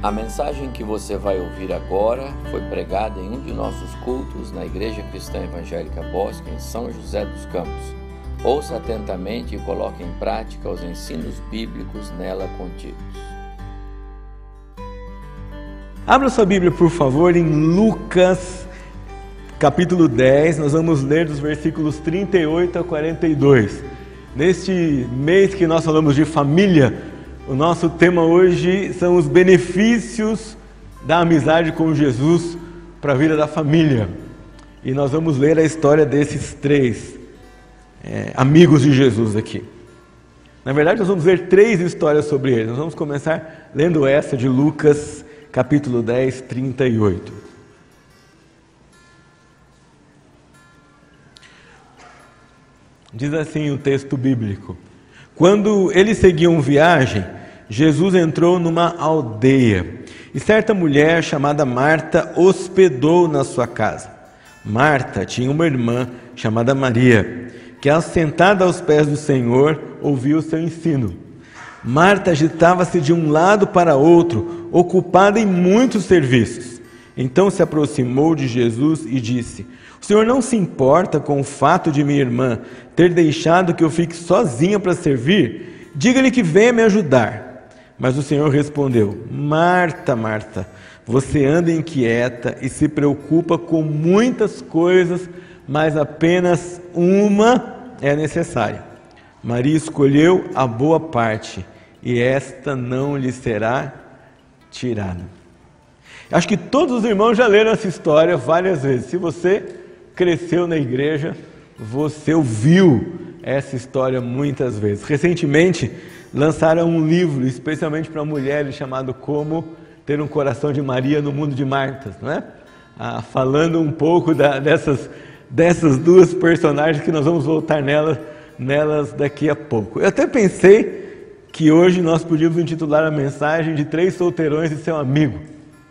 A mensagem que você vai ouvir agora foi pregada em um de nossos cultos na Igreja Cristã Evangélica Bosque, em São José dos Campos. Ouça atentamente e coloque em prática os ensinos bíblicos nela contidos. Abra sua Bíblia, por favor, em Lucas, capítulo 10. Nós vamos ler dos versículos 38 a 42. Neste mês que nós falamos de família, o nosso tema hoje são os benefícios da amizade com Jesus para a vida da família. E nós vamos ler a história desses três é, amigos de Jesus aqui. Na verdade, nós vamos ler três histórias sobre eles. Nós vamos começar lendo essa de Lucas, capítulo 10, 38. Diz assim o texto bíblico: Quando eles seguiam viagem, Jesus entrou numa aldeia e certa mulher chamada Marta hospedou na sua casa. Marta tinha uma irmã chamada Maria, que, assentada aos pés do Senhor, ouviu o seu ensino. Marta agitava-se de um lado para outro, ocupada em muitos serviços. Então se aproximou de Jesus e disse: O Senhor não se importa com o fato de minha irmã ter deixado que eu fique sozinha para servir? Diga-lhe que venha me ajudar. Mas o Senhor respondeu: Marta, Marta, você anda inquieta e se preocupa com muitas coisas, mas apenas uma é necessária. Maria escolheu a boa parte e esta não lhe será tirada. Acho que todos os irmãos já leram essa história várias vezes. Se você cresceu na igreja, você ouviu essa história muitas vezes. Recentemente, lançaram um livro especialmente para mulheres chamado Como Ter um Coração de Maria no Mundo de Martas, não é? Ah, falando um pouco da, dessas, dessas duas personagens que nós vamos voltar nelas, nelas daqui a pouco. Eu até pensei que hoje nós podíamos intitular a mensagem de Três Solteirões e Seu Amigo,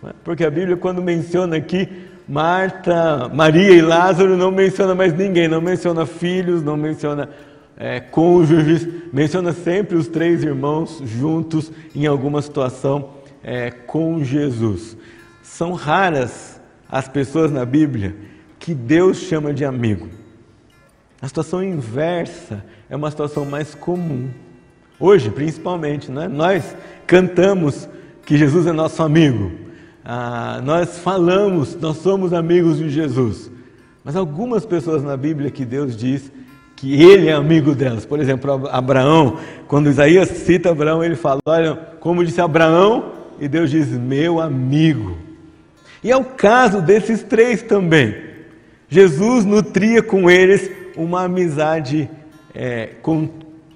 é? porque a Bíblia, quando menciona aqui Marta, Maria e Lázaro, não menciona mais ninguém, não menciona filhos, não menciona é, cônjuges, menciona sempre os três irmãos juntos em alguma situação é, com Jesus. São raras as pessoas na Bíblia que Deus chama de amigo. A situação inversa é uma situação mais comum. Hoje, principalmente, né? nós cantamos que Jesus é nosso amigo. Ah, nós falamos, nós somos amigos de Jesus. Mas algumas pessoas na Bíblia que Deus diz que ele é amigo delas. Por exemplo, Abraão, quando Isaías cita Abraão, ele fala: Olha, como disse Abraão, e Deus diz: Meu amigo. E é o caso desses três também. Jesus nutria com eles uma amizade é, com,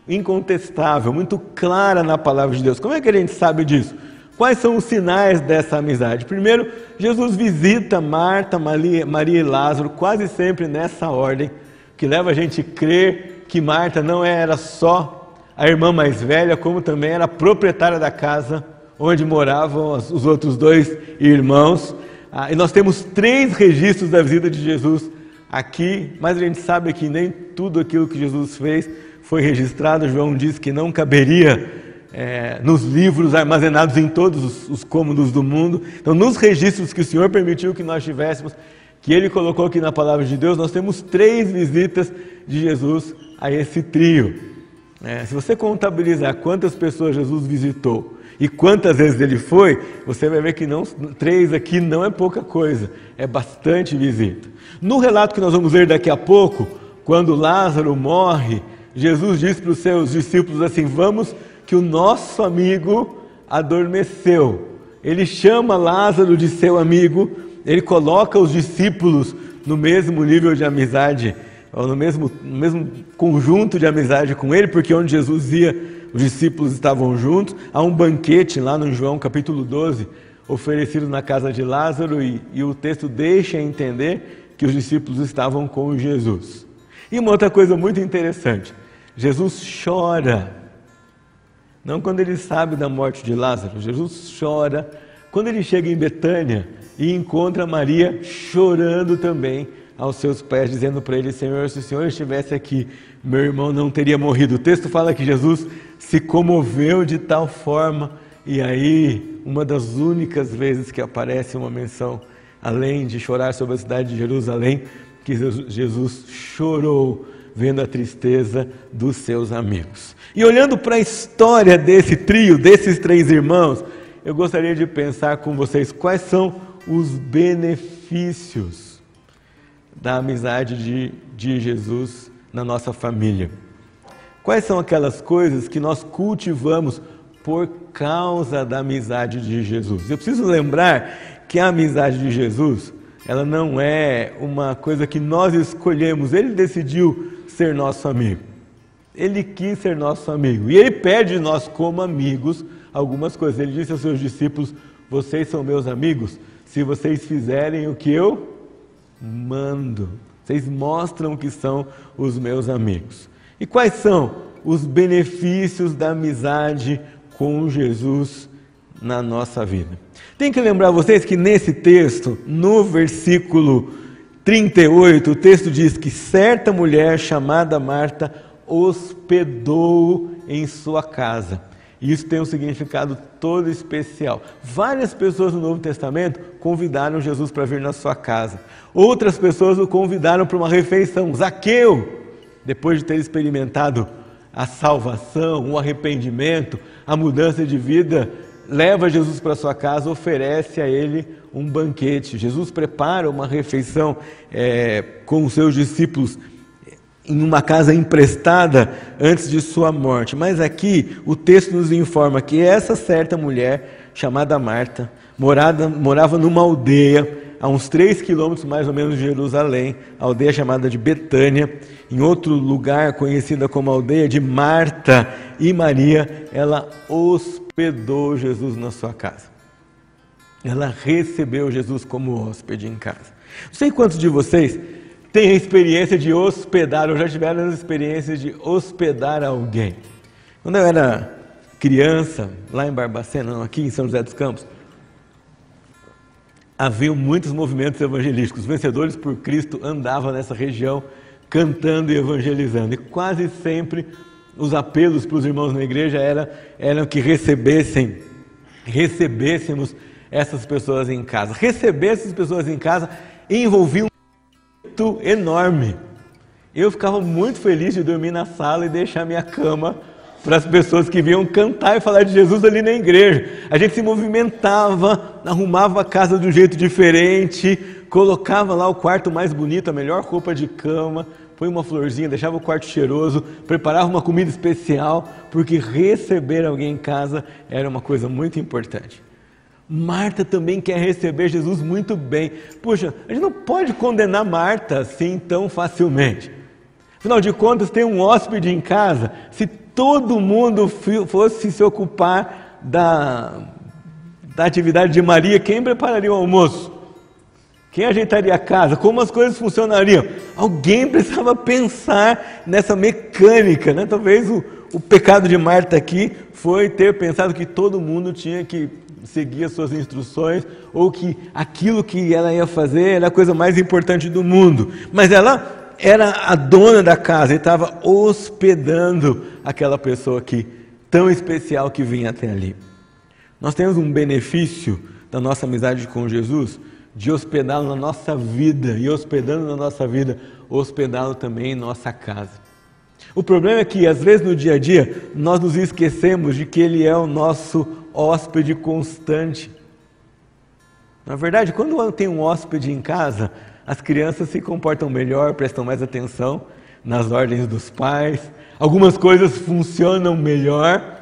incontestável, muito clara na palavra de Deus. Como é que a gente sabe disso? Quais são os sinais dessa amizade? Primeiro, Jesus visita Marta, Maria, Maria e Lázaro, quase sempre nessa ordem que leva a gente a crer que Marta não era só a irmã mais velha, como também era a proprietária da casa onde moravam os outros dois irmãos. Ah, e nós temos três registros da visita de Jesus aqui, mas a gente sabe que nem tudo aquilo que Jesus fez foi registrado. João diz que não caberia é, nos livros armazenados em todos os, os cômodos do mundo. Então, nos registros que o Senhor permitiu que nós tivéssemos, que ele colocou aqui na palavra de Deus, nós temos três visitas de Jesus a esse trio. É, se você contabilizar quantas pessoas Jesus visitou e quantas vezes ele foi, você vai ver que não, três aqui não é pouca coisa, é bastante visita. No relato que nós vamos ler daqui a pouco, quando Lázaro morre, Jesus diz para os seus discípulos assim: Vamos, que o nosso amigo adormeceu. Ele chama Lázaro de seu amigo ele coloca os discípulos no mesmo nível de amizade, ou no mesmo, no mesmo conjunto de amizade com ele, porque onde Jesus ia, os discípulos estavam juntos. Há um banquete lá no João capítulo 12, oferecido na casa de Lázaro, e, e o texto deixa entender que os discípulos estavam com Jesus. E uma outra coisa muito interessante: Jesus chora. Não quando ele sabe da morte de Lázaro, Jesus chora quando ele chega em Betânia e encontra Maria chorando também aos seus pés, dizendo para ele: Senhor, se o Senhor estivesse aqui, meu irmão não teria morrido. O texto fala que Jesus se comoveu de tal forma E aí, uma das únicas vezes que aparece uma menção, além de chorar sobre a cidade de Jerusalém, que Jesus chorou vendo a tristeza dos seus amigos. E olhando para a história desse trio, desses três irmãos, eu gostaria de pensar com vocês quais são os benefícios da amizade de, de Jesus na nossa família. Quais são aquelas coisas que nós cultivamos por causa da amizade de Jesus? Eu preciso lembrar que a amizade de Jesus, ela não é uma coisa que nós escolhemos, ele decidiu ser nosso amigo. Ele quis ser nosso amigo. E ele pede de nós, como amigos, algumas coisas. Ele disse aos seus discípulos: Vocês são meus amigos se vocês fizerem o que eu mando. Vocês mostram que são os meus amigos. E quais são os benefícios da amizade com Jesus na nossa vida? Tem que lembrar vocês que nesse texto, no versículo 38, o texto diz que certa mulher chamada Marta hospedou em sua casa. Isso tem um significado todo especial. Várias pessoas no Novo Testamento convidaram Jesus para vir na sua casa. Outras pessoas o convidaram para uma refeição. Zaqueu, depois de ter experimentado a salvação, o arrependimento, a mudança de vida, leva Jesus para sua casa, oferece a ele um banquete. Jesus prepara uma refeição é, com os seus discípulos em uma casa emprestada antes de sua morte. Mas aqui o texto nos informa que essa certa mulher, chamada Marta, morada, morava numa aldeia a uns três quilômetros mais ou menos de Jerusalém, aldeia chamada de Betânia, em outro lugar conhecida como aldeia de Marta e Maria, ela hospedou Jesus na sua casa. Ela recebeu Jesus como hóspede em casa. Não sei quantos de vocês têm a experiência de hospedar, ou já tiveram a experiência de hospedar alguém. Quando eu era criança, lá em Barbacena, não, aqui em São José dos Campos, havia muitos movimentos evangelísticos. Os vencedores por Cristo andavam nessa região cantando e evangelizando. E quase sempre os apelos para os irmãos na igreja eram, eram que recebessem, recebêssemos essas pessoas em casa. Receber essas pessoas em casa envolvia um enorme. Eu ficava muito feliz de dormir na sala e deixar minha cama para as pessoas que vinham cantar e falar de Jesus ali na igreja. A gente se movimentava, arrumava a casa de um jeito diferente, colocava lá o quarto mais bonito, a melhor roupa de cama, põe uma florzinha, deixava o quarto cheiroso, preparava uma comida especial, porque receber alguém em casa era uma coisa muito importante. Marta também quer receber Jesus muito bem. Puxa, a gente não pode condenar Marta assim tão facilmente. Afinal de contas, tem um hóspede em casa. Se todo mundo fosse se ocupar da, da atividade de Maria, quem prepararia o almoço? Quem ajeitaria a casa? Como as coisas funcionariam? Alguém precisava pensar nessa mecânica, né? Talvez o, o pecado de Marta aqui foi ter pensado que todo mundo tinha que seguir as suas instruções ou que aquilo que ela ia fazer era a coisa mais importante do mundo. Mas ela era a dona da casa e estava hospedando aquela pessoa aqui, tão especial que vinha até ali. Nós temos um benefício da nossa amizade com Jesus de hospedá-lo na nossa vida e hospedando na nossa vida, hospedá-lo também em nossa casa. O problema é que, às vezes, no dia a dia, nós nos esquecemos de que Ele é o nosso hóspede constante. Na verdade, quando tem um hóspede em casa, as crianças se comportam melhor, prestam mais atenção nas ordens dos pais, algumas coisas funcionam melhor.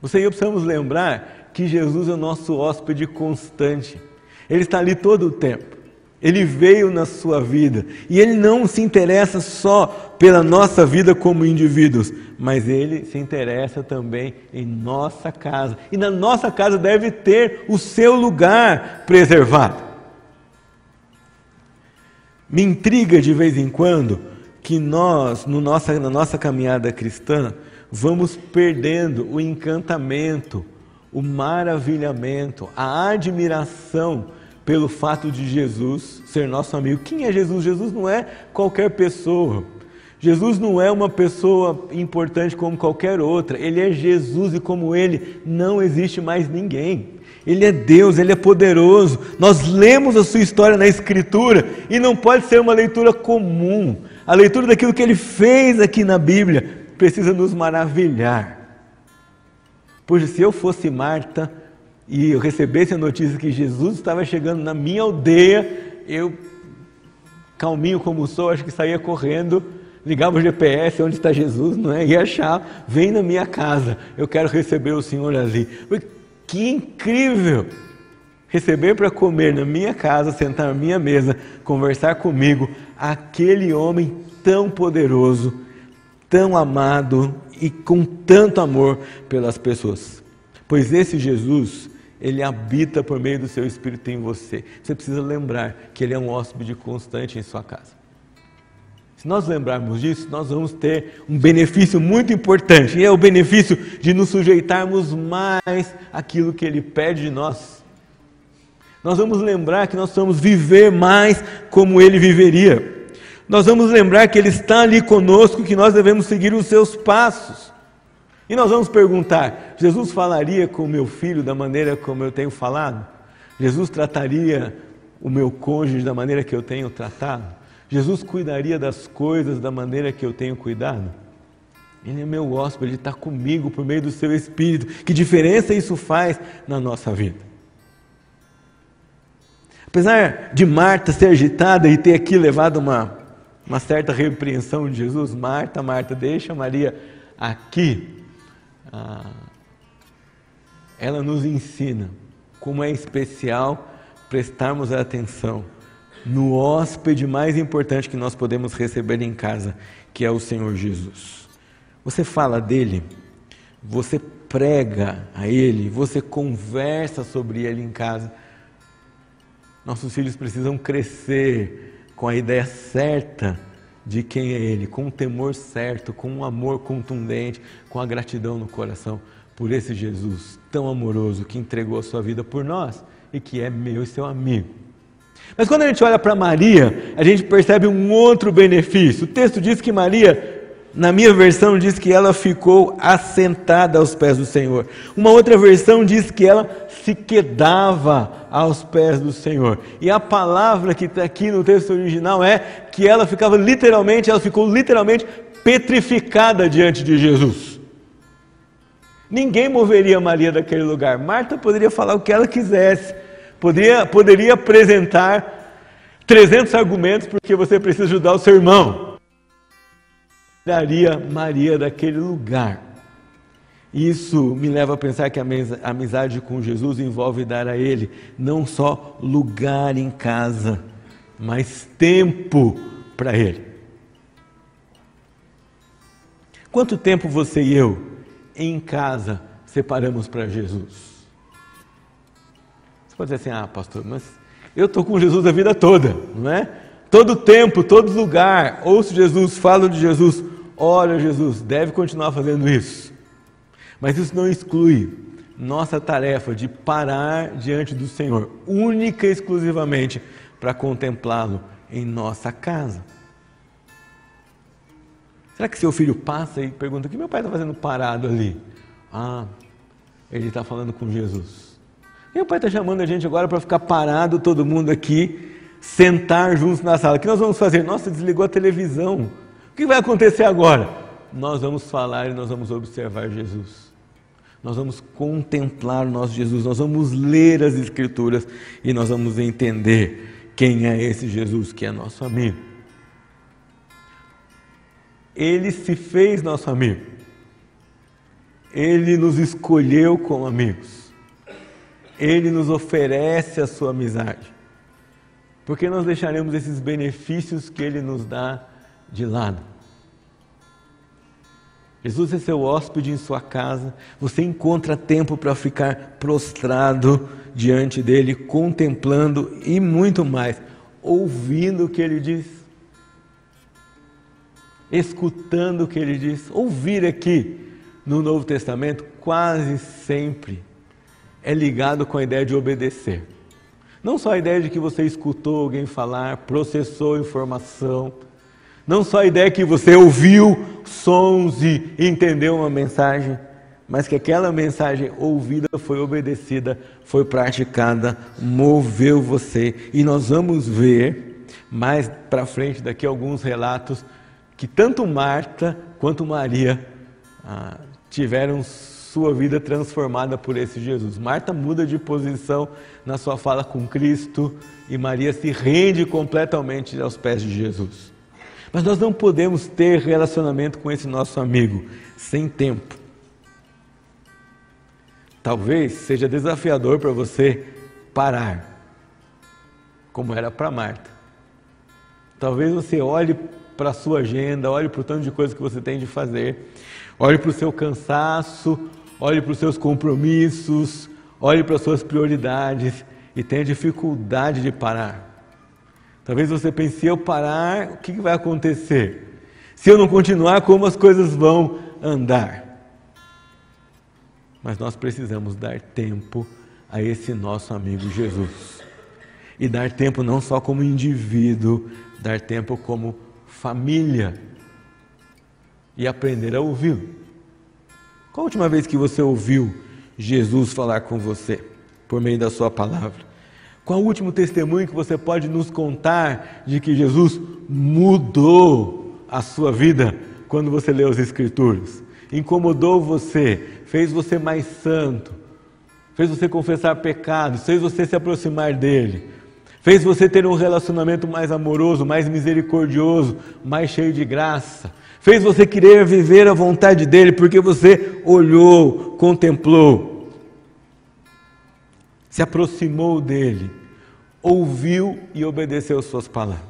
Você e eu precisamos lembrar que Jesus é o nosso hóspede constante. Ele está ali todo o tempo. Ele veio na sua vida e ele não se interessa só pela nossa vida como indivíduos, mas ele se interessa também em nossa casa. E na nossa casa deve ter o seu lugar preservado. Me intriga de vez em quando que nós, no nossa, na nossa caminhada cristã, vamos perdendo o encantamento, o maravilhamento, a admiração pelo fato de Jesus ser nosso amigo. Quem é Jesus? Jesus não é qualquer pessoa. Jesus não é uma pessoa importante como qualquer outra, ele é Jesus e como ele não existe mais ninguém. Ele é Deus, ele é poderoso. Nós lemos a sua história na Escritura e não pode ser uma leitura comum. A leitura daquilo que ele fez aqui na Bíblia precisa nos maravilhar. Pois se eu fosse Marta e eu recebesse a notícia que Jesus estava chegando na minha aldeia, eu, calminho como sou, acho que saía correndo ligava o GPS, onde está Jesus, não é? E achar, vem na minha casa, eu quero receber o Senhor ali. Que incrível! Receber para comer na minha casa, sentar na minha mesa, conversar comigo, aquele homem tão poderoso, tão amado e com tanto amor pelas pessoas. Pois esse Jesus, ele habita por meio do seu Espírito em você. Você precisa lembrar que ele é um hóspede constante em sua casa. Se nós lembrarmos disso, nós vamos ter um benefício muito importante, e é o benefício de nos sujeitarmos mais àquilo que Ele pede de nós. Nós vamos lembrar que nós vamos viver mais como Ele viveria. Nós vamos lembrar que Ele está ali conosco, que nós devemos seguir os seus passos. E nós vamos perguntar: Jesus falaria com o meu filho da maneira como eu tenho falado? Jesus trataria o meu cônjuge da maneira que eu tenho tratado? Jesus cuidaria das coisas da maneira que eu tenho cuidado? Ele é meu hóspede, Ele está comigo por meio do seu Espírito. Que diferença isso faz na nossa vida? Apesar de Marta ser agitada e ter aqui levado uma, uma certa repreensão de Jesus, Marta, Marta, deixa Maria aqui. Ah, ela nos ensina como é especial prestarmos atenção no hóspede mais importante que nós podemos receber em casa, que é o Senhor Jesus. Você fala dele, você prega a ele, você conversa sobre ele em casa. Nossos filhos precisam crescer com a ideia certa de quem é ele, com o temor certo, com um amor contundente, com a gratidão no coração por esse Jesus tão amoroso que entregou a sua vida por nós e que é meu e seu amigo. Mas quando a gente olha para Maria, a gente percebe um outro benefício. O texto diz que Maria, na minha versão, diz que ela ficou assentada aos pés do Senhor. Uma outra versão diz que ela se quedava aos pés do Senhor. E a palavra que está aqui no texto original é que ela ficava literalmente, ela ficou literalmente petrificada diante de Jesus. Ninguém moveria Maria daquele lugar. Marta poderia falar o que ela quisesse. Poderia, poderia apresentar 300 argumentos porque você precisa ajudar o seu irmão. Daria Maria daquele lugar. Isso me leva a pensar que a amizade com Jesus envolve dar a Ele não só lugar em casa, mas tempo para Ele. Quanto tempo você e eu, em casa, separamos para Jesus? Você pode dizer assim, ah, pastor, mas eu estou com Jesus a vida toda, não é? Todo tempo, todo lugar, ouço Jesus, falo de Jesus, oro a Jesus, deve continuar fazendo isso. Mas isso não exclui nossa tarefa de parar diante do Senhor, única e exclusivamente para contemplá-lo em nossa casa. Será que seu filho passa e pergunta: o que meu pai está fazendo parado ali? Ah, ele está falando com Jesus. Meu pai está chamando a gente agora para ficar parado, todo mundo aqui, sentar juntos na sala. O que nós vamos fazer? Nossa, desligou a televisão. O que vai acontecer agora? Nós vamos falar e nós vamos observar Jesus. Nós vamos contemplar o nosso Jesus, nós vamos ler as Escrituras e nós vamos entender quem é esse Jesus que é nosso amigo. Ele se fez nosso amigo. Ele nos escolheu como amigos. Ele nos oferece a sua amizade. Por que nós deixaremos esses benefícios que Ele nos dá de lado? Jesus é seu hóspede em sua casa, você encontra tempo para ficar prostrado diante dele, contemplando e muito mais, ouvindo o que ele diz, escutando o que ele diz. Ouvir aqui no Novo Testamento quase sempre é ligado com a ideia de obedecer. Não só a ideia de que você escutou alguém falar, processou informação. Não só a ideia que você ouviu sons e entendeu uma mensagem, mas que aquela mensagem ouvida foi obedecida, foi praticada, moveu você. E nós vamos ver mais para frente daqui alguns relatos que tanto Marta quanto Maria ah, tiveram sua vida transformada por esse Jesus. Marta muda de posição na sua fala com Cristo e Maria se rende completamente aos pés de Jesus. Mas nós não podemos ter relacionamento com esse nosso amigo sem tempo. Talvez seja desafiador para você parar, como era para Marta. Talvez você olhe para a sua agenda, olhe para o tanto de coisas que você tem de fazer, olhe para o seu cansaço, olhe para os seus compromissos, olhe para as suas prioridades e tenha dificuldade de parar. Talvez você pense: se eu parar, o que vai acontecer? Se eu não continuar, como as coisas vão andar? Mas nós precisamos dar tempo a esse nosso amigo Jesus. E dar tempo não só como indivíduo, dar tempo como família. E aprender a ouvi-lo. Qual a última vez que você ouviu Jesus falar com você por meio da sua palavra? Qual o último testemunho que você pode nos contar de que Jesus mudou a sua vida quando você leu as Escrituras? Incomodou você, fez você mais santo, fez você confessar pecados, fez você se aproximar dele, fez você ter um relacionamento mais amoroso, mais misericordioso, mais cheio de graça? Fez você querer viver a vontade dele, porque você olhou, contemplou, se aproximou dele, ouviu e obedeceu suas palavras.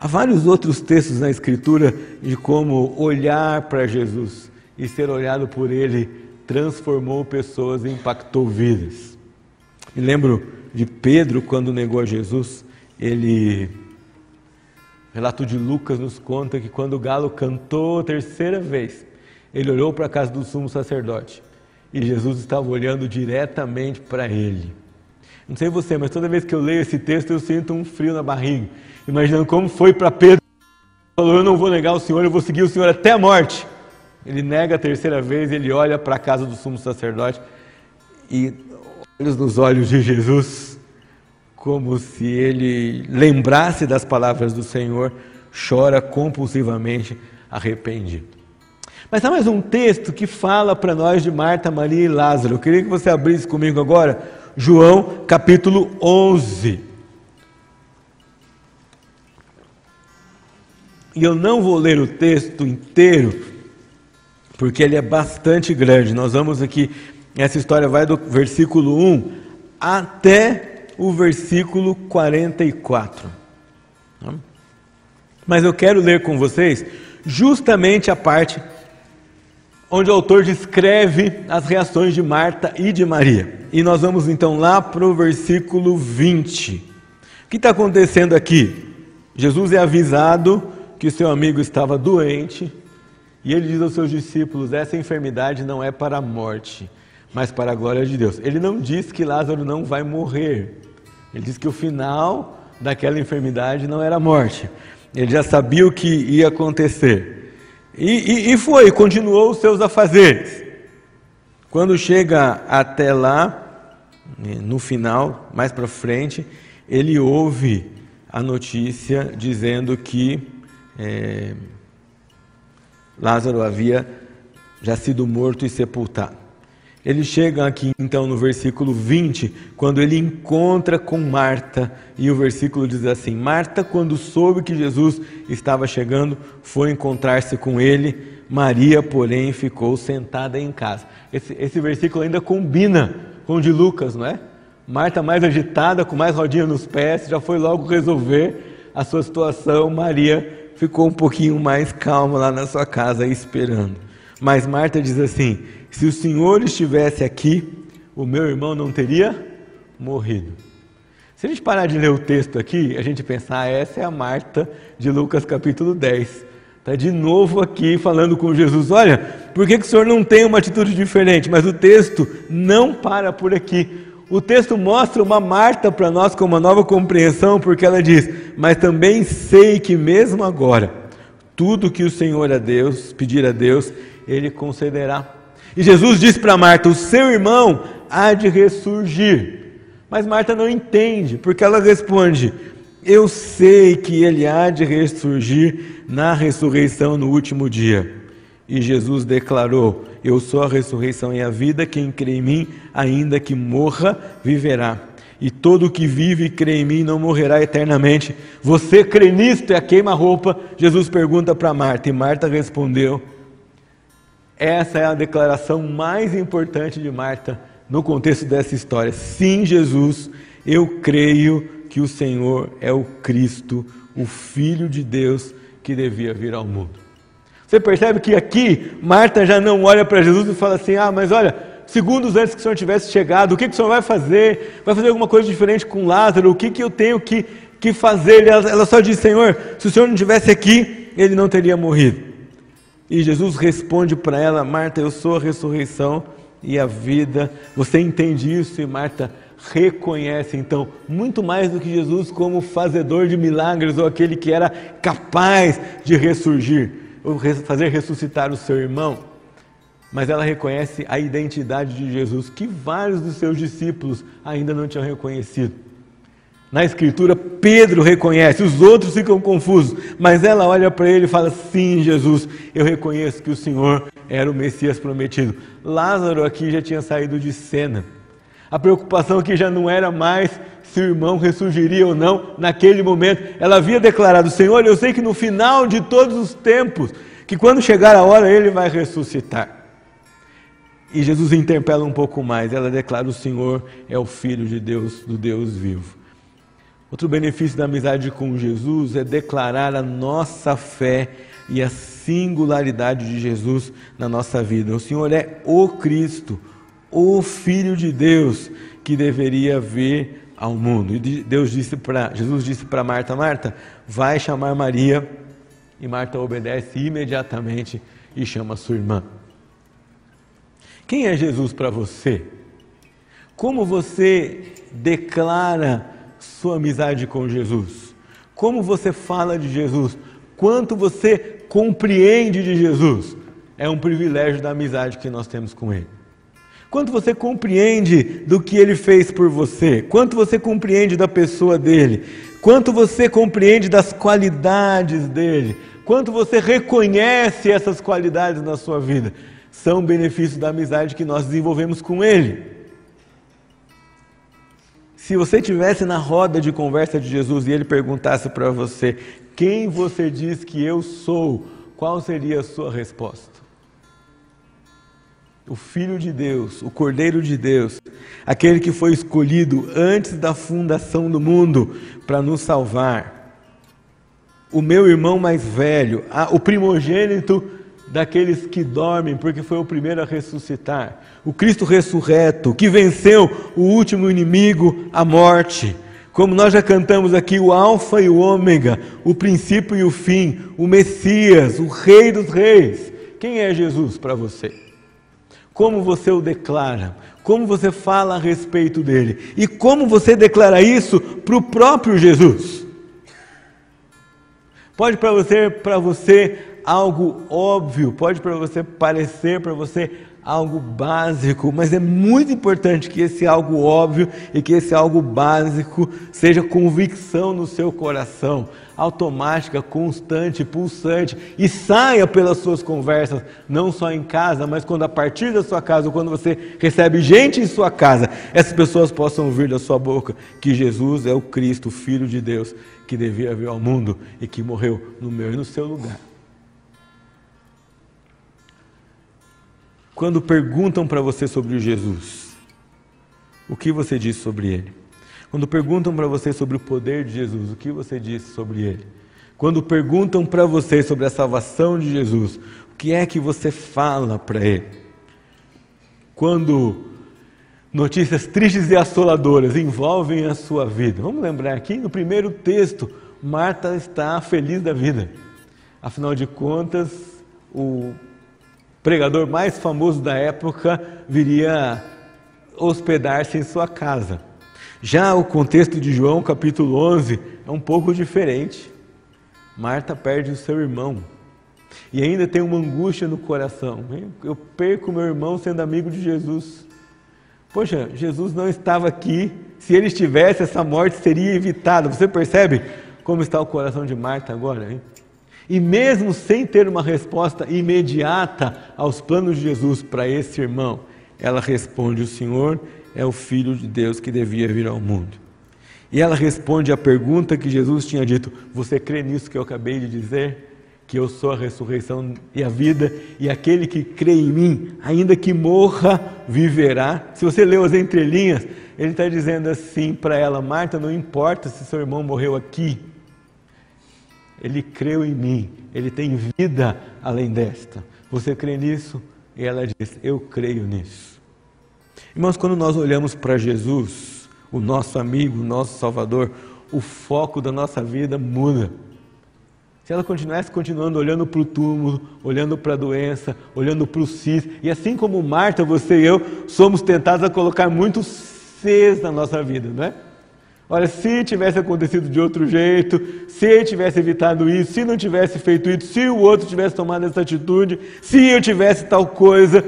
Há vários outros textos na Escritura de como olhar para Jesus e ser olhado por ele transformou pessoas e impactou vidas. Me lembro de Pedro quando negou a Jesus, ele relato de Lucas nos conta que quando o galo cantou a terceira vez, ele olhou para a casa do sumo sacerdote e Jesus estava olhando diretamente para ele. Não sei você, mas toda vez que eu leio esse texto eu sinto um frio na barriga, imaginando como foi para Pedro. Falou: Eu não vou negar o Senhor, eu vou seguir o Senhor até a morte. Ele nega a terceira vez, ele olha para a casa do sumo sacerdote e olhos nos olhos de Jesus como se ele lembrasse das palavras do Senhor, chora compulsivamente arrependido. Mas há mais um texto que fala para nós de Marta, Maria e Lázaro. Eu queria que você abrisse comigo agora, João capítulo 11. E eu não vou ler o texto inteiro, porque ele é bastante grande. Nós vamos aqui, essa história vai do versículo 1 até o versículo 44. Mas eu quero ler com vocês justamente a parte onde o autor descreve as reações de Marta e de Maria. E nós vamos então lá para o versículo 20. O que está acontecendo aqui? Jesus é avisado que seu amigo estava doente e ele diz aos seus discípulos: essa enfermidade não é para a morte, mas para a glória de Deus. Ele não diz que Lázaro não vai morrer. Ele diz que o final daquela enfermidade não era a morte. Ele já sabia o que ia acontecer. E, e, e foi, continuou os seus afazeres. Quando chega até lá, no final, mais para frente, ele ouve a notícia dizendo que é, Lázaro havia já sido morto e sepultado. Ele chega aqui então no versículo 20, quando ele encontra com Marta, e o versículo diz assim: Marta, quando soube que Jesus estava chegando, foi encontrar-se com ele. Maria, porém, ficou sentada em casa. Esse, esse versículo ainda combina com o de Lucas, não é? Marta mais agitada, com mais rodinha nos pés, já foi logo resolver a sua situação. Maria ficou um pouquinho mais calma lá na sua casa, esperando. Mas Marta diz assim: se o Senhor estivesse aqui, o meu irmão não teria morrido. Se a gente parar de ler o texto aqui, a gente pensar, ah, essa é a Marta de Lucas capítulo 10. Está de novo aqui falando com Jesus: olha, por que, que o senhor não tem uma atitude diferente? Mas o texto não para por aqui. o texto mostra uma Marta para nós com uma nova compreensão, porque ela diz: Mas também sei que mesmo agora, tudo que o Senhor a Deus, pedir a Deus, Ele concederá. E Jesus disse para Marta: O seu irmão há de ressurgir. Mas Marta não entende, porque ela responde: Eu sei que ele há de ressurgir na ressurreição no último dia. E Jesus declarou: Eu sou a ressurreição e a vida, quem crê em mim, ainda que morra, viverá. E todo que vive e crê em mim não morrerá eternamente. Você crê nisto? É a queima-roupa. Jesus pergunta para Marta, e Marta respondeu: Essa é a declaração mais importante de Marta no contexto dessa história. Sim, Jesus, eu creio que o Senhor é o Cristo, o Filho de Deus que devia vir ao mundo. Você percebe que aqui Marta já não olha para Jesus e fala assim: Ah, mas olha, segundos antes que o Senhor tivesse chegado, o que, que o Senhor vai fazer? Vai fazer alguma coisa diferente com Lázaro? O que, que eu tenho que, que fazer? Ela só diz: Senhor, se o Senhor não estivesse aqui, ele não teria morrido. E Jesus responde para ela: Marta, eu sou a ressurreição e a vida. Você entende isso e Marta reconhece então muito mais do que Jesus como fazedor de milagres ou aquele que era capaz de ressurgir, ou fazer ressuscitar o seu irmão. Mas ela reconhece a identidade de Jesus que vários dos seus discípulos ainda não tinham reconhecido. Na Escritura, Pedro reconhece, os outros ficam confusos, mas ela olha para ele e fala: Sim, Jesus, eu reconheço que o Senhor era o Messias prometido. Lázaro aqui já tinha saído de cena. A preocupação aqui já não era mais se o irmão ressurgiria ou não naquele momento. Ela havia declarado: Senhor, eu sei que no final de todos os tempos, que quando chegar a hora ele vai ressuscitar. E Jesus interpela um pouco mais. Ela declara: O Senhor é o Filho de Deus, do Deus vivo. Outro benefício da amizade com Jesus é declarar a nossa fé e a singularidade de Jesus na nossa vida. O Senhor é o Cristo, o Filho de Deus que deveria vir ao mundo. E Deus disse para Jesus disse para Marta, Marta, vai chamar Maria. E Marta obedece imediatamente e chama sua irmã. Quem é Jesus para você? Como você declara sua amizade com Jesus? Como você fala de Jesus? Quanto você compreende de Jesus? É um privilégio da amizade que nós temos com Ele. Quanto você compreende do que Ele fez por você? Quanto você compreende da pessoa dele? Quanto você compreende das qualidades dele? Quanto você reconhece essas qualidades na sua vida? São benefícios da amizade que nós desenvolvemos com Ele. Se você estivesse na roda de conversa de Jesus e ele perguntasse para você: Quem você diz que eu sou? Qual seria a sua resposta? O Filho de Deus, o Cordeiro de Deus, aquele que foi escolhido antes da fundação do mundo para nos salvar. O meu irmão mais velho, o primogênito daqueles que dormem, porque foi o primeiro a ressuscitar. O Cristo ressurreto, que venceu o último inimigo, a morte. Como nós já cantamos aqui, o Alfa e o Ômega, o princípio e o fim, o Messias, o Rei dos Reis. Quem é Jesus para você? Como você o declara? Como você fala a respeito dele? E como você declara isso para o próprio Jesus? Pode para você, para você algo óbvio, pode para você parecer para você algo básico, mas é muito importante que esse algo óbvio e que esse algo básico seja convicção no seu coração, automática, constante, pulsante e saia pelas suas conversas, não só em casa, mas quando a partir da sua casa ou quando você recebe gente em sua casa, essas pessoas possam ouvir da sua boca que Jesus é o Cristo, o Filho de Deus, que devia vir ao mundo e que morreu no meu e no seu lugar. Quando perguntam para você sobre Jesus, o que você diz sobre ele? Quando perguntam para você sobre o poder de Jesus, o que você diz sobre ele? Quando perguntam para você sobre a salvação de Jesus, o que é que você fala para ele? Quando notícias tristes e assoladoras envolvem a sua vida, vamos lembrar aqui no primeiro texto, Marta está feliz da vida. Afinal de contas, o pregador mais famoso da época viria hospedar-se em sua casa. Já o contexto de João capítulo 11 é um pouco diferente. Marta perde o seu irmão e ainda tem uma angústia no coração. Eu perco meu irmão sendo amigo de Jesus. Poxa, Jesus não estava aqui. Se ele estivesse, essa morte seria evitada. Você percebe como está o coração de Marta agora? Hein? E mesmo sem ter uma resposta imediata aos planos de Jesus para esse irmão, ela responde: O Senhor é o Filho de Deus que devia vir ao mundo. E ela responde a pergunta que Jesus tinha dito: Você crê nisso que eu acabei de dizer? Que eu sou a ressurreição e a vida, e aquele que crê em mim, ainda que morra, viverá. Se você leu as entrelinhas, ele está dizendo assim para ela: Marta, não importa se seu irmão morreu aqui, ele creu em mim, ele tem vida além desta. Você crê nisso? E ela diz: Eu creio nisso. Irmãos, quando nós olhamos para Jesus, o nosso amigo, o nosso Salvador, o foco da nossa vida muda. Se ela continuasse continuando olhando para o túmulo, olhando para a doença, olhando para o cis, e assim como Marta, você e eu, somos tentados a colocar muitos cis na nossa vida, não é? Olha, se tivesse acontecido de outro jeito, se ele tivesse evitado isso, se não tivesse feito isso, se o outro tivesse tomado essa atitude, se eu tivesse tal coisa.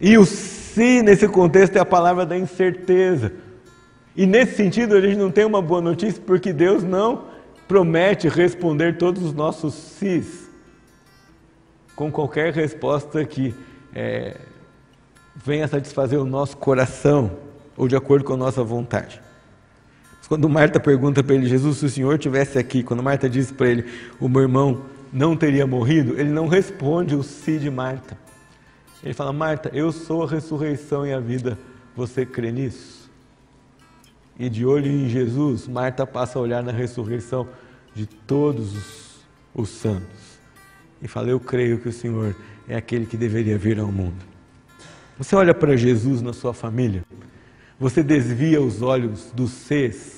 E o se nesse contexto é a palavra da incerteza. E nesse sentido a gente não tem uma boa notícia porque Deus não promete responder todos os nossos sis com qualquer resposta que é, venha satisfazer o nosso coração ou de acordo com a nossa vontade. Quando Marta pergunta para ele, Jesus, se o Senhor estivesse aqui, quando Marta diz para ele, o meu irmão não teria morrido, ele não responde o sim de Marta. Ele fala, Marta, eu sou a ressurreição e a vida, você crê nisso? E de olho em Jesus, Marta passa a olhar na ressurreição de todos os, os santos. E fala, eu creio que o Senhor é aquele que deveria vir ao mundo. Você olha para Jesus na sua família, você desvia os olhos dos seres,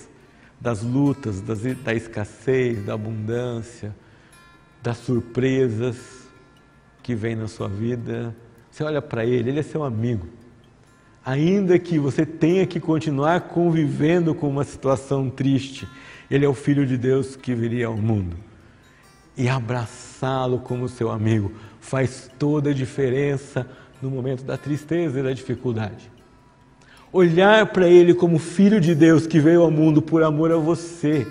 das lutas, das, da escassez, da abundância, das surpresas que vem na sua vida. Você olha para ele, ele é seu amigo. Ainda que você tenha que continuar convivendo com uma situação triste, ele é o Filho de Deus que viria ao mundo. E abraçá-lo como seu amigo faz toda a diferença no momento da tristeza e da dificuldade olhar para Ele como Filho de Deus que veio ao mundo por amor a você,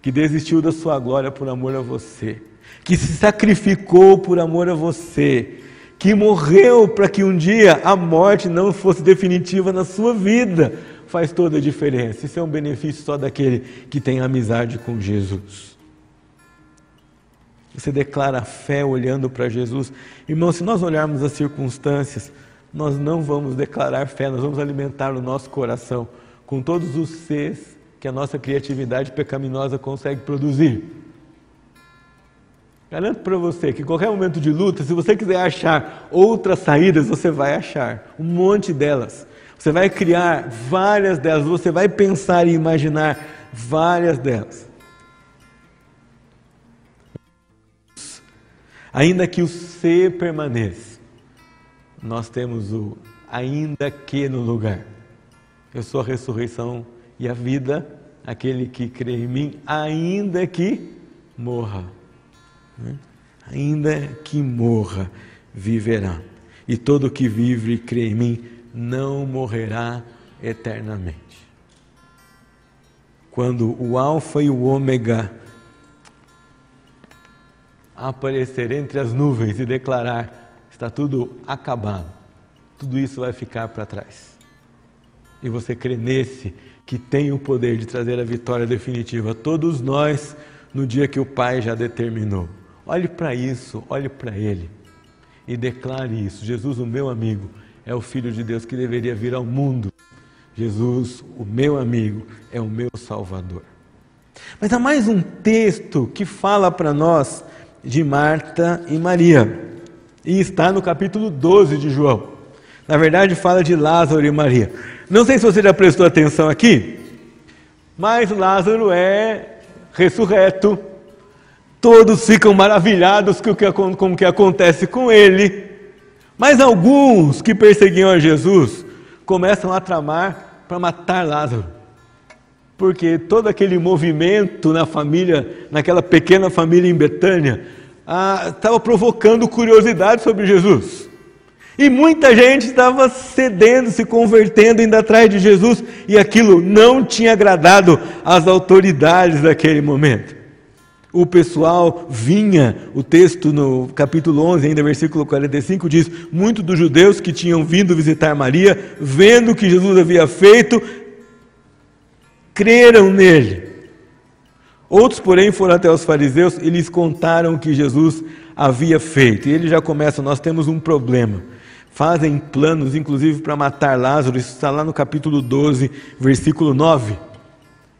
que desistiu da sua glória por amor a você, que se sacrificou por amor a você, que morreu para que um dia a morte não fosse definitiva na sua vida, faz toda a diferença. Isso é um benefício só daquele que tem amizade com Jesus. Você declara fé olhando para Jesus. Irmão, se nós olharmos as circunstâncias, nós não vamos declarar fé, nós vamos alimentar o nosso coração com todos os seres que a nossa criatividade pecaminosa consegue produzir. Garanto para você que em qualquer momento de luta, se você quiser achar outras saídas, você vai achar um monte delas. Você vai criar várias delas, você vai pensar e imaginar várias delas. Ainda que o ser permaneça, nós temos o ainda que no lugar. Eu sou a ressurreição e a vida, aquele que crê em mim, ainda que morra. Né? Ainda que morra, viverá. E todo que vive e crê em mim não morrerá eternamente. Quando o Alfa e o Ômega aparecer entre as nuvens e declarar está tudo acabado. Tudo isso vai ficar para trás. E você crê nesse que tem o poder de trazer a vitória definitiva a todos nós no dia que o Pai já determinou. Olhe para isso, olhe para Ele e declare isso. Jesus, o meu amigo, é o Filho de Deus que deveria vir ao mundo. Jesus, o meu amigo, é o meu Salvador. Mas há mais um texto que fala para nós de Marta e Maria. E está no capítulo 12 de João. Na verdade, fala de Lázaro e Maria. Não sei se você já prestou atenção aqui, mas Lázaro é ressurreto. Todos ficam maravilhados com o que, acontece com ele. Mas alguns que perseguiam a Jesus começam a tramar para matar Lázaro. Porque todo aquele movimento na família, naquela pequena família em Betânia, estava ah, provocando curiosidade sobre Jesus. E muita gente estava cedendo, se convertendo, indo atrás de Jesus, e aquilo não tinha agradado às autoridades daquele momento. O pessoal vinha, o texto no capítulo 11, ainda versículo 45, diz: Muitos dos judeus que tinham vindo visitar Maria, vendo o que Jesus havia feito, creram nele. Outros, porém, foram até os fariseus e lhes contaram o que Jesus havia feito. E ele já começa: Nós temos um problema fazem planos, inclusive para matar Lázaro, isso está lá no capítulo 12, versículo 9.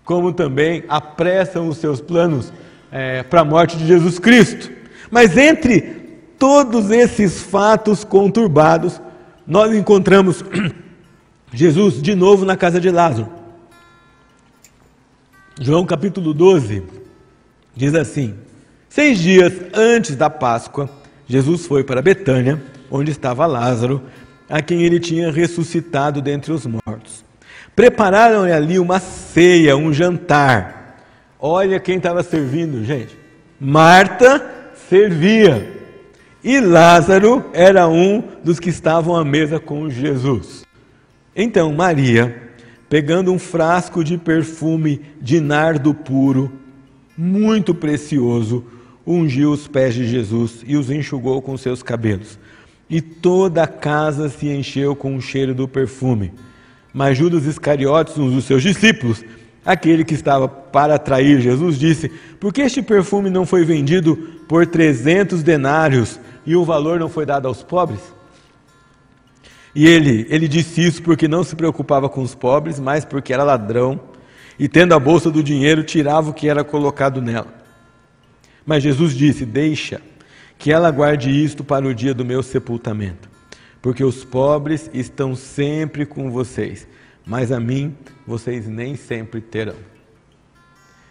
Como também apressam os seus planos é, para a morte de Jesus Cristo. Mas entre todos esses fatos conturbados, nós encontramos Jesus de novo na casa de Lázaro. João capítulo 12 diz assim: Seis dias antes da Páscoa, Jesus foi para Betânia onde estava Lázaro, a quem ele tinha ressuscitado dentre os mortos. Prepararam ali uma ceia, um jantar. Olha quem estava servindo, gente. Marta servia. E Lázaro era um dos que estavam à mesa com Jesus. Então Maria, pegando um frasco de perfume de nardo puro, muito precioso, ungiu os pés de Jesus e os enxugou com seus cabelos e toda a casa se encheu com o cheiro do perfume. Mas Judas Iscariotes, um dos seus discípulos, aquele que estava para trair Jesus, disse: Por que este perfume não foi vendido por trezentos denários e o valor não foi dado aos pobres? E ele, ele disse isso porque não se preocupava com os pobres, mas porque era ladrão e, tendo a bolsa do dinheiro, tirava o que era colocado nela. Mas Jesus disse: Deixa que ela guarde isto para o dia do meu sepultamento, porque os pobres estão sempre com vocês, mas a mim vocês nem sempre terão.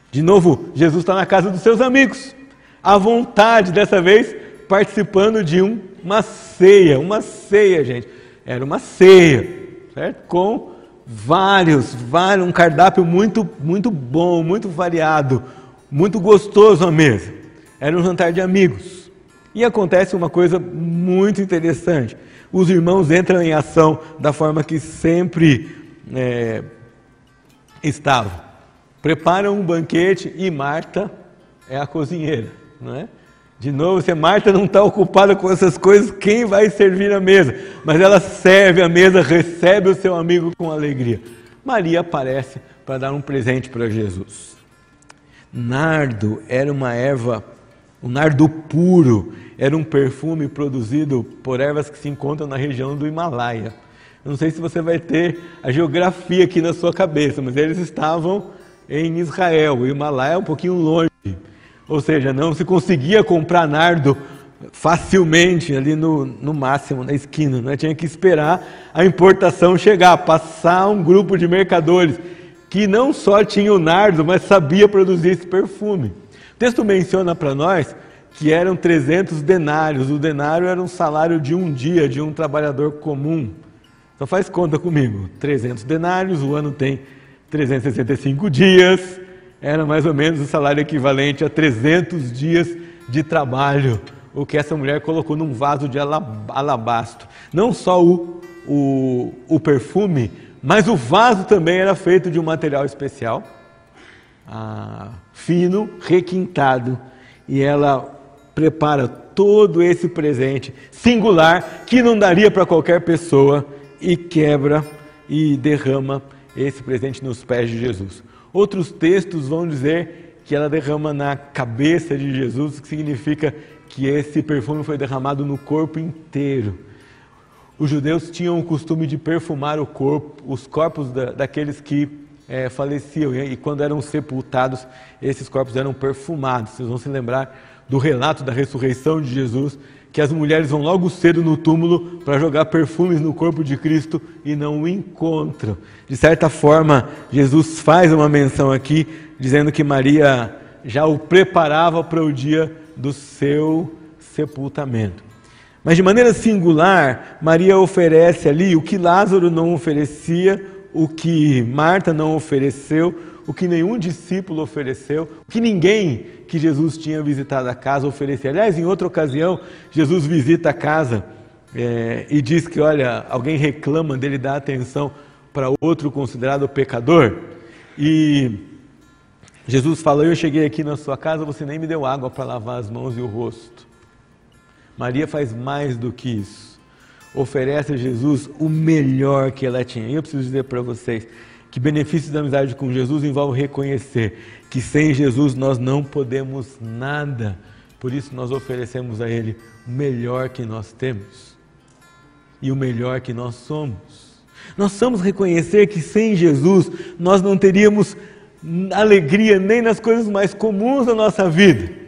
De novo, Jesus está na casa dos seus amigos, à vontade, dessa vez participando de um, uma ceia, uma ceia, gente. Era uma ceia, certo? Com vários, vários, um cardápio muito, muito bom, muito variado, muito gostoso à mesa. Era um jantar de amigos. E acontece uma coisa muito interessante: os irmãos entram em ação da forma que sempre é, estavam. Preparam um banquete e Marta é a cozinheira, não é? De novo, se Marta não está ocupada com essas coisas, quem vai servir a mesa? Mas ela serve a mesa, recebe o seu amigo com alegria. Maria aparece para dar um presente para Jesus. Nardo era uma erva o nardo puro era um perfume produzido por ervas que se encontram na região do Himalaia. Eu não sei se você vai ter a geografia aqui na sua cabeça, mas eles estavam em Israel. O Himalaia é um pouquinho longe. Ou seja, não se conseguia comprar nardo facilmente ali no, no máximo, na esquina. Né? Tinha que esperar a importação chegar, passar um grupo de mercadores que não só tinha o nardo, mas sabia produzir esse perfume. O texto menciona para nós que eram 300 denários. O denário era um salário de um dia de um trabalhador comum. Então faz conta comigo. 300 denários, o ano tem 365 dias. Era mais ou menos o salário equivalente a 300 dias de trabalho. O que essa mulher colocou num vaso de alabastro. Não só o, o, o perfume, mas o vaso também era feito de um material especial ah, fino, requintado, e ela prepara todo esse presente singular que não daria para qualquer pessoa e quebra e derrama esse presente nos pés de Jesus. Outros textos vão dizer que ela derrama na cabeça de Jesus, que significa que esse perfume foi derramado no corpo inteiro. Os judeus tinham o costume de perfumar o corpo, os corpos da, daqueles que é, faleciam e quando eram sepultados, esses corpos eram perfumados. Vocês vão se lembrar do relato da ressurreição de Jesus, que as mulheres vão logo cedo no túmulo para jogar perfumes no corpo de Cristo e não o encontram. De certa forma, Jesus faz uma menção aqui, dizendo que Maria já o preparava para o dia do seu sepultamento. Mas de maneira singular, Maria oferece ali o que Lázaro não oferecia, o que Marta não ofereceu, o que nenhum discípulo ofereceu, o que ninguém que Jesus tinha visitado a casa oferecia. Aliás, em outra ocasião, Jesus visita a casa é, e diz que, olha, alguém reclama dele dar atenção para outro considerado pecador. E Jesus fala: Eu cheguei aqui na sua casa, você nem me deu água para lavar as mãos e o rosto. Maria faz mais do que isso. Oferece a Jesus o melhor que ela tinha. E eu preciso dizer para vocês que benefícios da amizade com Jesus envolve reconhecer que sem Jesus nós não podemos nada. Por isso nós oferecemos a Ele o melhor que nós temos e o melhor que nós somos. Nós precisamos reconhecer que sem Jesus nós não teríamos alegria nem nas coisas mais comuns da nossa vida.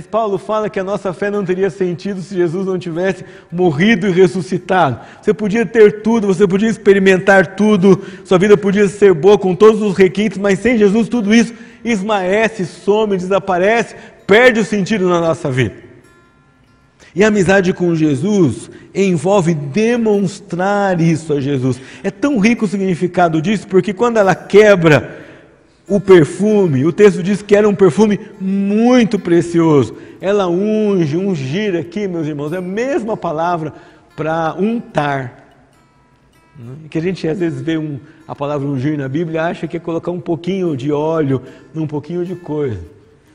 Paulo fala que a nossa fé não teria sentido se Jesus não tivesse morrido e ressuscitado. Você podia ter tudo, você podia experimentar tudo, sua vida podia ser boa com todos os requintes, mas sem Jesus tudo isso esmaece, some, desaparece, perde o sentido na nossa vida. E a amizade com Jesus envolve demonstrar isso a Jesus. É tão rico o significado disso, porque quando ela quebra o perfume, o texto diz que era um perfume muito precioso. Ela unge, ungir aqui, meus irmãos, é a mesma palavra para untar. Né? Que a gente às vezes vê um, a palavra ungir na Bíblia acha que é colocar um pouquinho de óleo num pouquinho de coisa.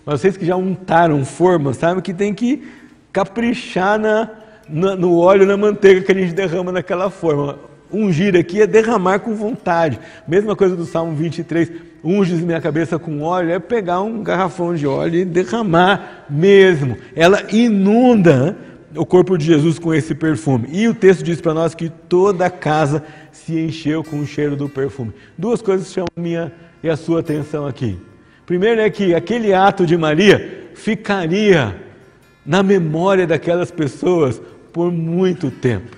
Mas vocês que já untaram forma, sabem que tem que caprichar na, na, no óleo, na manteiga que a gente derrama naquela forma. Ungir aqui é derramar com vontade. Mesma coisa do Salmo 23. Unges minha cabeça com óleo, é pegar um garrafão de óleo e derramar mesmo. Ela inunda o corpo de Jesus com esse perfume. E o texto diz para nós que toda a casa se encheu com o cheiro do perfume. Duas coisas chamam minha e a sua atenção aqui. Primeiro é que aquele ato de Maria ficaria na memória daquelas pessoas por muito tempo.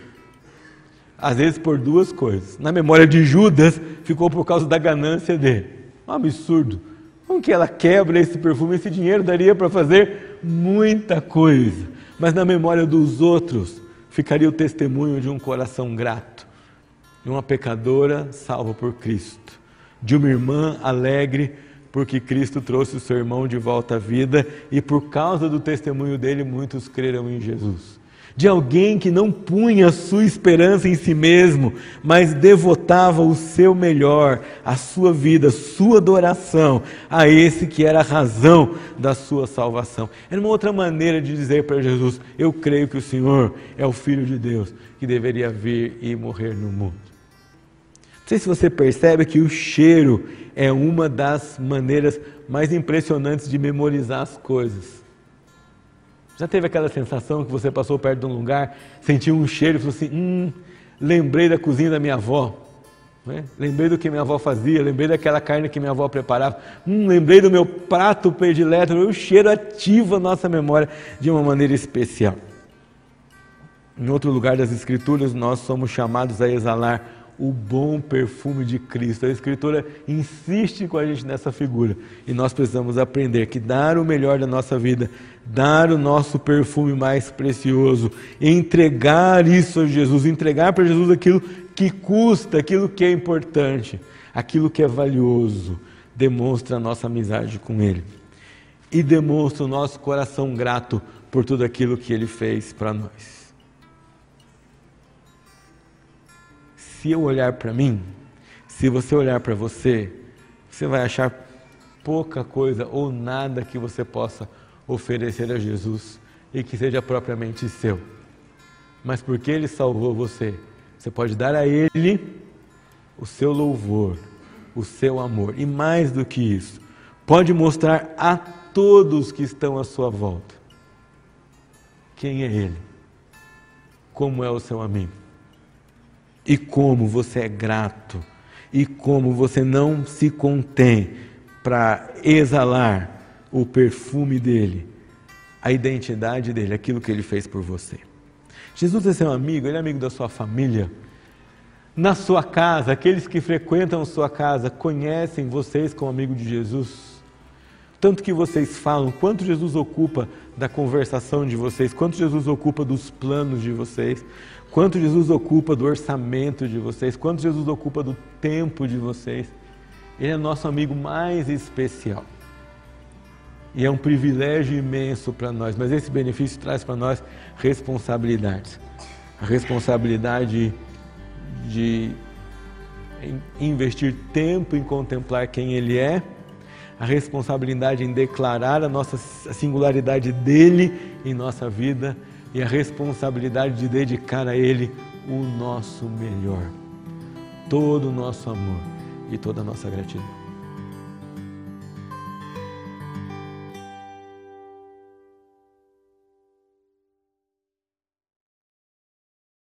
Às vezes por duas coisas. Na memória de Judas, ficou por causa da ganância dele. Um absurdo. Como que ela quebra esse perfume? Esse dinheiro daria para fazer muita coisa. Mas na memória dos outros, ficaria o testemunho de um coração grato, de uma pecadora salva por Cristo, de uma irmã alegre porque Cristo trouxe o seu irmão de volta à vida e por causa do testemunho dele, muitos creram em Jesus de alguém que não punha sua esperança em si mesmo, mas devotava o seu melhor, a sua vida, sua adoração a esse que era a razão da sua salvação. Era uma outra maneira de dizer para Jesus: Eu creio que o Senhor é o Filho de Deus que deveria vir e morrer no mundo. Não sei se você percebe que o cheiro é uma das maneiras mais impressionantes de memorizar as coisas. Já teve aquela sensação que você passou perto de um lugar, sentiu um cheiro e falou assim: hum, lembrei da cozinha da minha avó. Né? Lembrei do que minha avó fazia, lembrei daquela carne que minha avó preparava. Hum, lembrei do meu prato predileto. O cheiro ativa a nossa memória de uma maneira especial. Em outro lugar das Escrituras, nós somos chamados a exalar o bom perfume de Cristo. A Escritura insiste com a gente nessa figura e nós precisamos aprender que dar o melhor da nossa vida, dar o nosso perfume mais precioso, entregar isso a Jesus, entregar para Jesus aquilo que custa, aquilo que é importante, aquilo que é valioso, demonstra a nossa amizade com Ele e demonstra o nosso coração grato por tudo aquilo que Ele fez para nós. Se eu olhar para mim, se você olhar para você, você vai achar pouca coisa ou nada que você possa oferecer a Jesus e que seja propriamente seu. Mas porque Ele salvou você, você pode dar a Ele o seu louvor, o seu amor. E mais do que isso, pode mostrar a todos que estão à sua volta quem é Ele, como é o seu amigo e como você é grato, e como você não se contém para exalar o perfume dele, a identidade dele, aquilo que ele fez por você. Jesus é seu amigo, ele é amigo da sua família. Na sua casa, aqueles que frequentam sua casa conhecem vocês como amigo de Jesus. tanto que vocês falam, quanto Jesus ocupa da conversação de vocês, quanto Jesus ocupa dos planos de vocês, quanto Jesus ocupa do orçamento de vocês, quanto Jesus ocupa do tempo de vocês. Ele é nosso amigo mais especial. E é um privilégio imenso para nós, mas esse benefício traz para nós responsabilidades. A responsabilidade de investir tempo em contemplar quem Ele é, a responsabilidade em declarar a nossa singularidade dele em nossa vida e a responsabilidade de dedicar a Ele o nosso melhor, todo o nosso amor e toda a nossa gratidão.